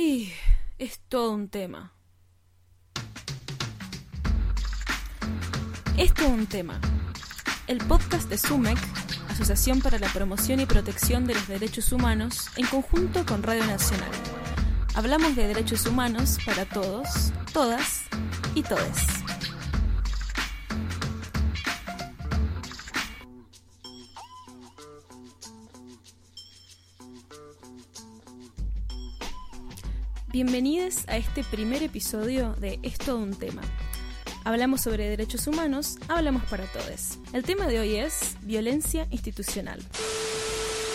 Y es todo un tema. Es un tema. El podcast de SUMEC, Asociación para la Promoción y Protección de los Derechos Humanos, en conjunto con Radio Nacional. Hablamos de derechos humanos para todos, todas y todes. Bienvenidos a este primer episodio de Es todo un tema. Hablamos sobre derechos humanos, hablamos para todos. El tema de hoy es violencia institucional.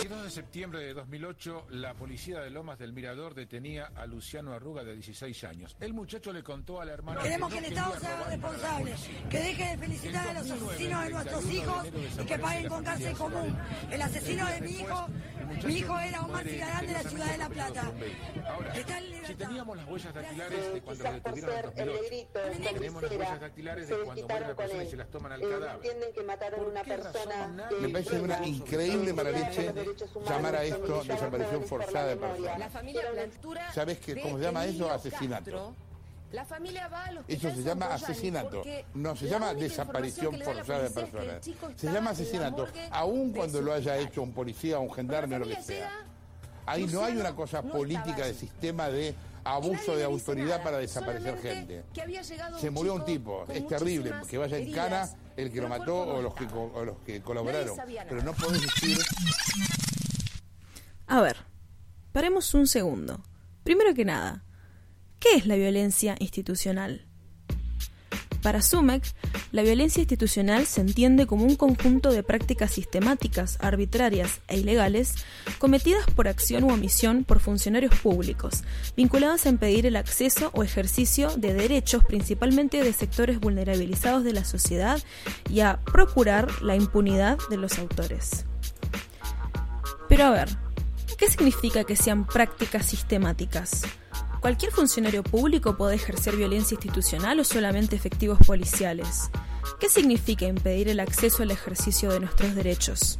El 2 de septiembre de 2008, la policía de Lomas del Mirador detenía a Luciano Arruga de 16 años. El muchacho le contó a la hermana... Queremos que el Estado se haga responsable, que deje de felicitar a los asesinos de nuestros hijos y que paguen con cárcel común. El asesino de mi hijo, mi hijo era Omar Cigarán de la ciudad de La Plata. Ahora, Está en si teníamos las huellas dactilares de cuando lo detuvieron en ser el 2008, negrito en la tenemos las huellas dactilares se de cuando muere la persona y se las toman al Eh, cadáver. entienden que mataron a ¿Por una persona Me parece una increíble humanos, llamar a esto desaparición forzada de personas. La familia Plantura ¿Sabes qué- cómo se llama eso? Asesinato. La familia va al Eso hospital se llama Santoyani asesinato. No se la llama desaparición forzada de personas. Se llama asesinato, aun cuando lo haya hecho un policía, un gendarme o lo que sea. Ahí no hay una cosa no política de sistema de abuso de autoridad nada, para desaparecer gente. que había llegado Se murió un tipo, es terrible, que vaya en cana el que lo mató o los que, o los que colaboraron. Pero no podés decir A ver, paremos un segundo. Primero que nada, ¿qué es la violencia institucional? Para Sumek, la violencia institucional se entiende como un conjunto de prácticas sistemáticas, arbitrarias e ilegales cometidas por acción u omisión por funcionarios públicos, vinculadas a impedir el acceso o ejercicio de derechos principalmente de sectores vulnerabilizados de la sociedad y a procurar la impunidad de los autores. Pero a ver, ¿qué significa que sean prácticas sistemáticas? ¿Cualquier funcionario público puede ejercer violencia institucional o solamente efectivos policiales? ¿Qué significa impedir el acceso al ejercicio de nuestros derechos?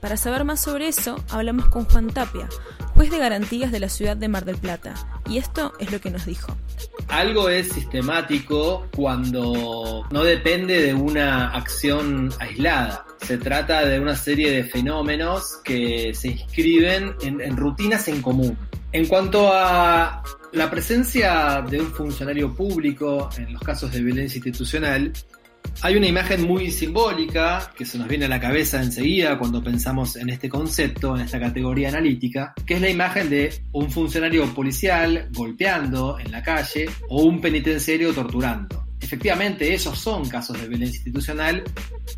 Para saber más sobre eso, hablamos con Juan Tapia, juez de garantías de la ciudad de Mar del Plata, y esto es lo que nos dijo. Algo es sistemático cuando no depende de una acción aislada. Se trata de una serie de fenómenos que se inscriben en, en rutinas en común. En cuanto a la presencia de un funcionario público en los casos de violencia institucional, hay una imagen muy simbólica que se nos viene a la cabeza enseguida cuando pensamos en este concepto, en esta categoría analítica, que es la imagen de un funcionario policial golpeando en la calle o un penitenciario torturando. Efectivamente, esos son casos de violencia institucional,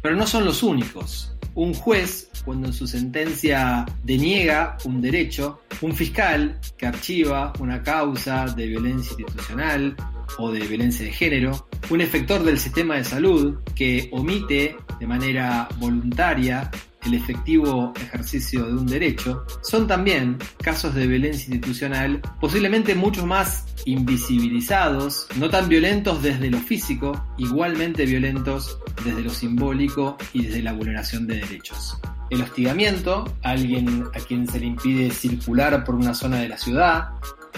pero no son los únicos. Un juez, cuando en su sentencia deniega un derecho, un fiscal que archiva una causa de violencia institucional, o de violencia de género, un efector del sistema de salud que omite de manera voluntaria el efectivo ejercicio de un derecho, son también casos de violencia institucional posiblemente mucho más invisibilizados, no tan violentos desde lo físico, igualmente violentos desde lo simbólico y desde la vulneración de derechos. El hostigamiento, alguien a quien se le impide circular por una zona de la ciudad,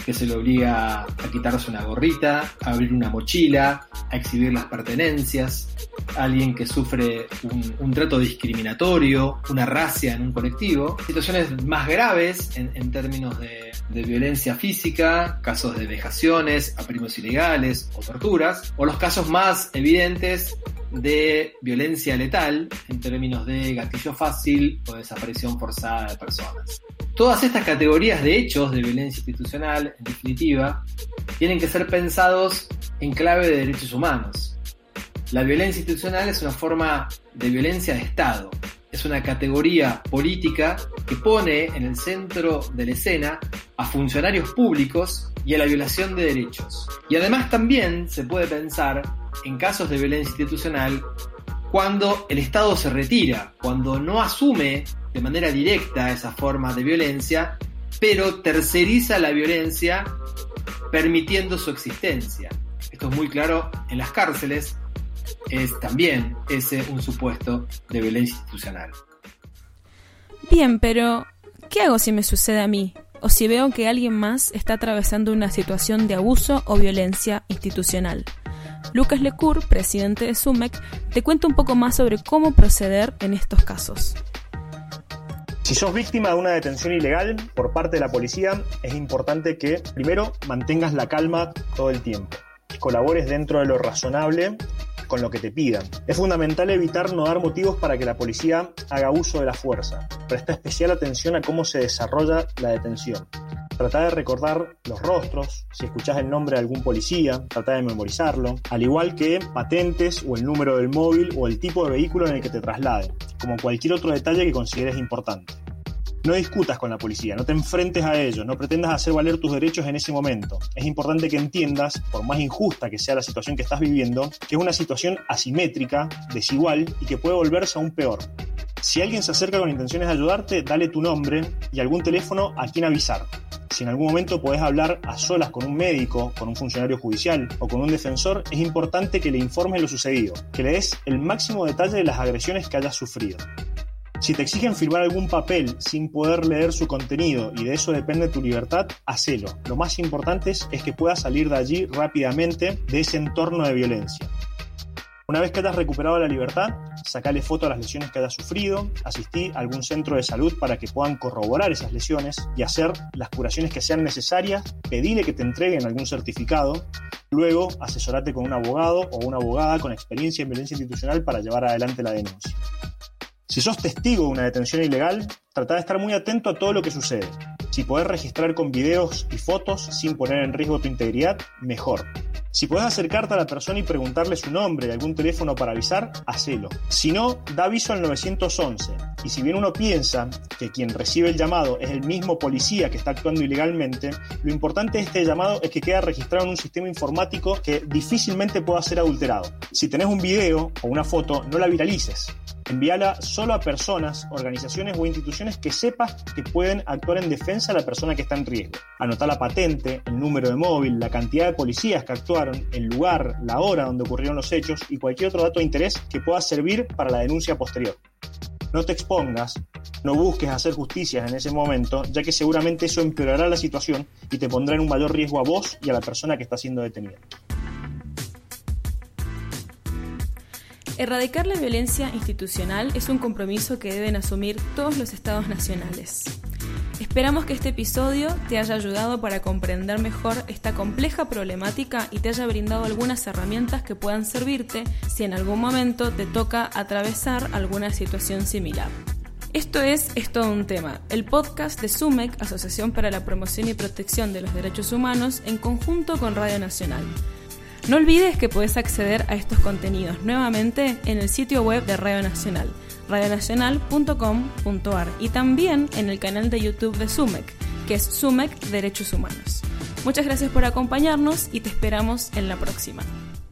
que se le obliga a quitarse una gorrita, a abrir una mochila, a exhibir las pertenencias, alguien que sufre un, trato discriminatorio, una racia en un colectivo, situaciones más graves en, términos de, de violencia física, casos de vejaciones, aprimos ilegales o torturas, o los casos más evidentes de violencia letal en términos de gatillo fácil o desaparición forzada de personas. Todas estas categorías de hechos de violencia institucional, en definitiva, tienen que ser pensados en clave de derechos humanos. La violencia institucional es una forma de violencia de Estado, es una categoría política que pone en el centro de la escena a funcionarios públicos y a la violación de derechos. Y además también se puede pensar en casos de violencia institucional cuando el Estado se retira, cuando no asume de manera directa esa forma de violencia, pero terceriza la violencia permitiendo su existencia. Esto es muy claro en las cárceles, es también ese un supuesto de violencia institucional. Bien, pero ¿qué hago si me sucede a mí? o si veo que alguien más está atravesando una situación de abuso o violencia institucional. Lucas Lecour, presidente de SUMEC, te cuenta un poco más sobre cómo proceder en estos casos. Si sos víctima de una detención ilegal por parte de la policía, es importante que primero mantengas la calma todo el tiempo, colabores dentro de lo razonable con lo que te pidan. Es fundamental evitar no dar motivos para que la policía haga uso de la fuerza. Presta especial atención a cómo se desarrolla la detención. Trata de recordar los rostros, si escuchás el nombre de algún policía, trata de memorizarlo, al igual que patentes o el número del móvil o el tipo de vehículo en el que te trasladen, como cualquier otro detalle que consideres importante. No discutas con la policía, no te enfrentes a ellos, no pretendas hacer valer tus derechos en ese momento. Es importante que entiendas, por más injusta que sea la situación que estás viviendo, que es una situación asimétrica, desigual y que puede volverse aún peor. Si alguien se acerca con intenciones de ayudarte, dale tu nombre y algún teléfono a quien avisar. Si en algún momento podés hablar a solas con un médico, con un funcionario judicial o con un defensor, es importante que le informes lo sucedido, que le des el máximo detalle de las agresiones que hayas sufrido. Si te exigen firmar algún papel sin poder leer su contenido y de eso depende tu libertad, hacelo. Lo más importante es, que puedas salir de allí rápidamente de ese entorno de violencia. Una vez que hayas recuperado la libertad, sacale foto a las lesiones que hayas sufrido, asistí a algún centro de salud para que puedan corroborar esas lesiones y hacer las curaciones que sean necesarias, pedile que te entreguen algún certificado, luego asesorate con un abogado o una abogada con experiencia en violencia institucional para llevar adelante la denuncia. Si sos testigo de una detención ilegal, trata de estar muy atento a todo lo que sucede. Si podés registrar con videos y fotos sin poner en riesgo tu integridad, mejor. Si podés acercarte a la persona y preguntarle su nombre y algún teléfono para avisar, hacelo. Si no, da aviso al 911. Y si bien uno piensa que quien recibe el llamado es el mismo policía que está actuando ilegalmente, lo importante de este llamado es que queda registrado en un sistema informático que difícilmente pueda ser adulterado. Si tenés un video o una foto, no la viralices. Envíala solo a personas, organizaciones o instituciones que sepas que pueden actuar en defensa de la persona que está en riesgo. Anota la patente, el número de móvil, la cantidad de policías que actuaron, el lugar, la hora donde ocurrieron los hechos y cualquier otro dato de interés que pueda servir para la denuncia posterior. No te expongas, no busques hacer justicias en ese momento, ya que seguramente eso empeorará la situación y te pondrá en un mayor riesgo a vos y a la persona que está siendo detenida. Erradicar la violencia institucional es un compromiso que deben asumir todos los estados nacionales. Esperamos que este episodio te haya ayudado para comprender mejor esta compleja problemática y te haya brindado algunas herramientas que puedan servirte si en algún momento te toca atravesar alguna situación similar. Esto es Es todo un tema, el podcast de SUMEC, Asociación para la Promoción y Protección de los Derechos Humanos, en conjunto con Radio Nacional. No olvides que puedes acceder a estos contenidos nuevamente en el sitio web de Radio Nacional, radionacional.com.ar y también en el canal de YouTube de SUMEC, que es SUMEC Derechos Humanos. Muchas gracias por acompañarnos y te esperamos en la próxima.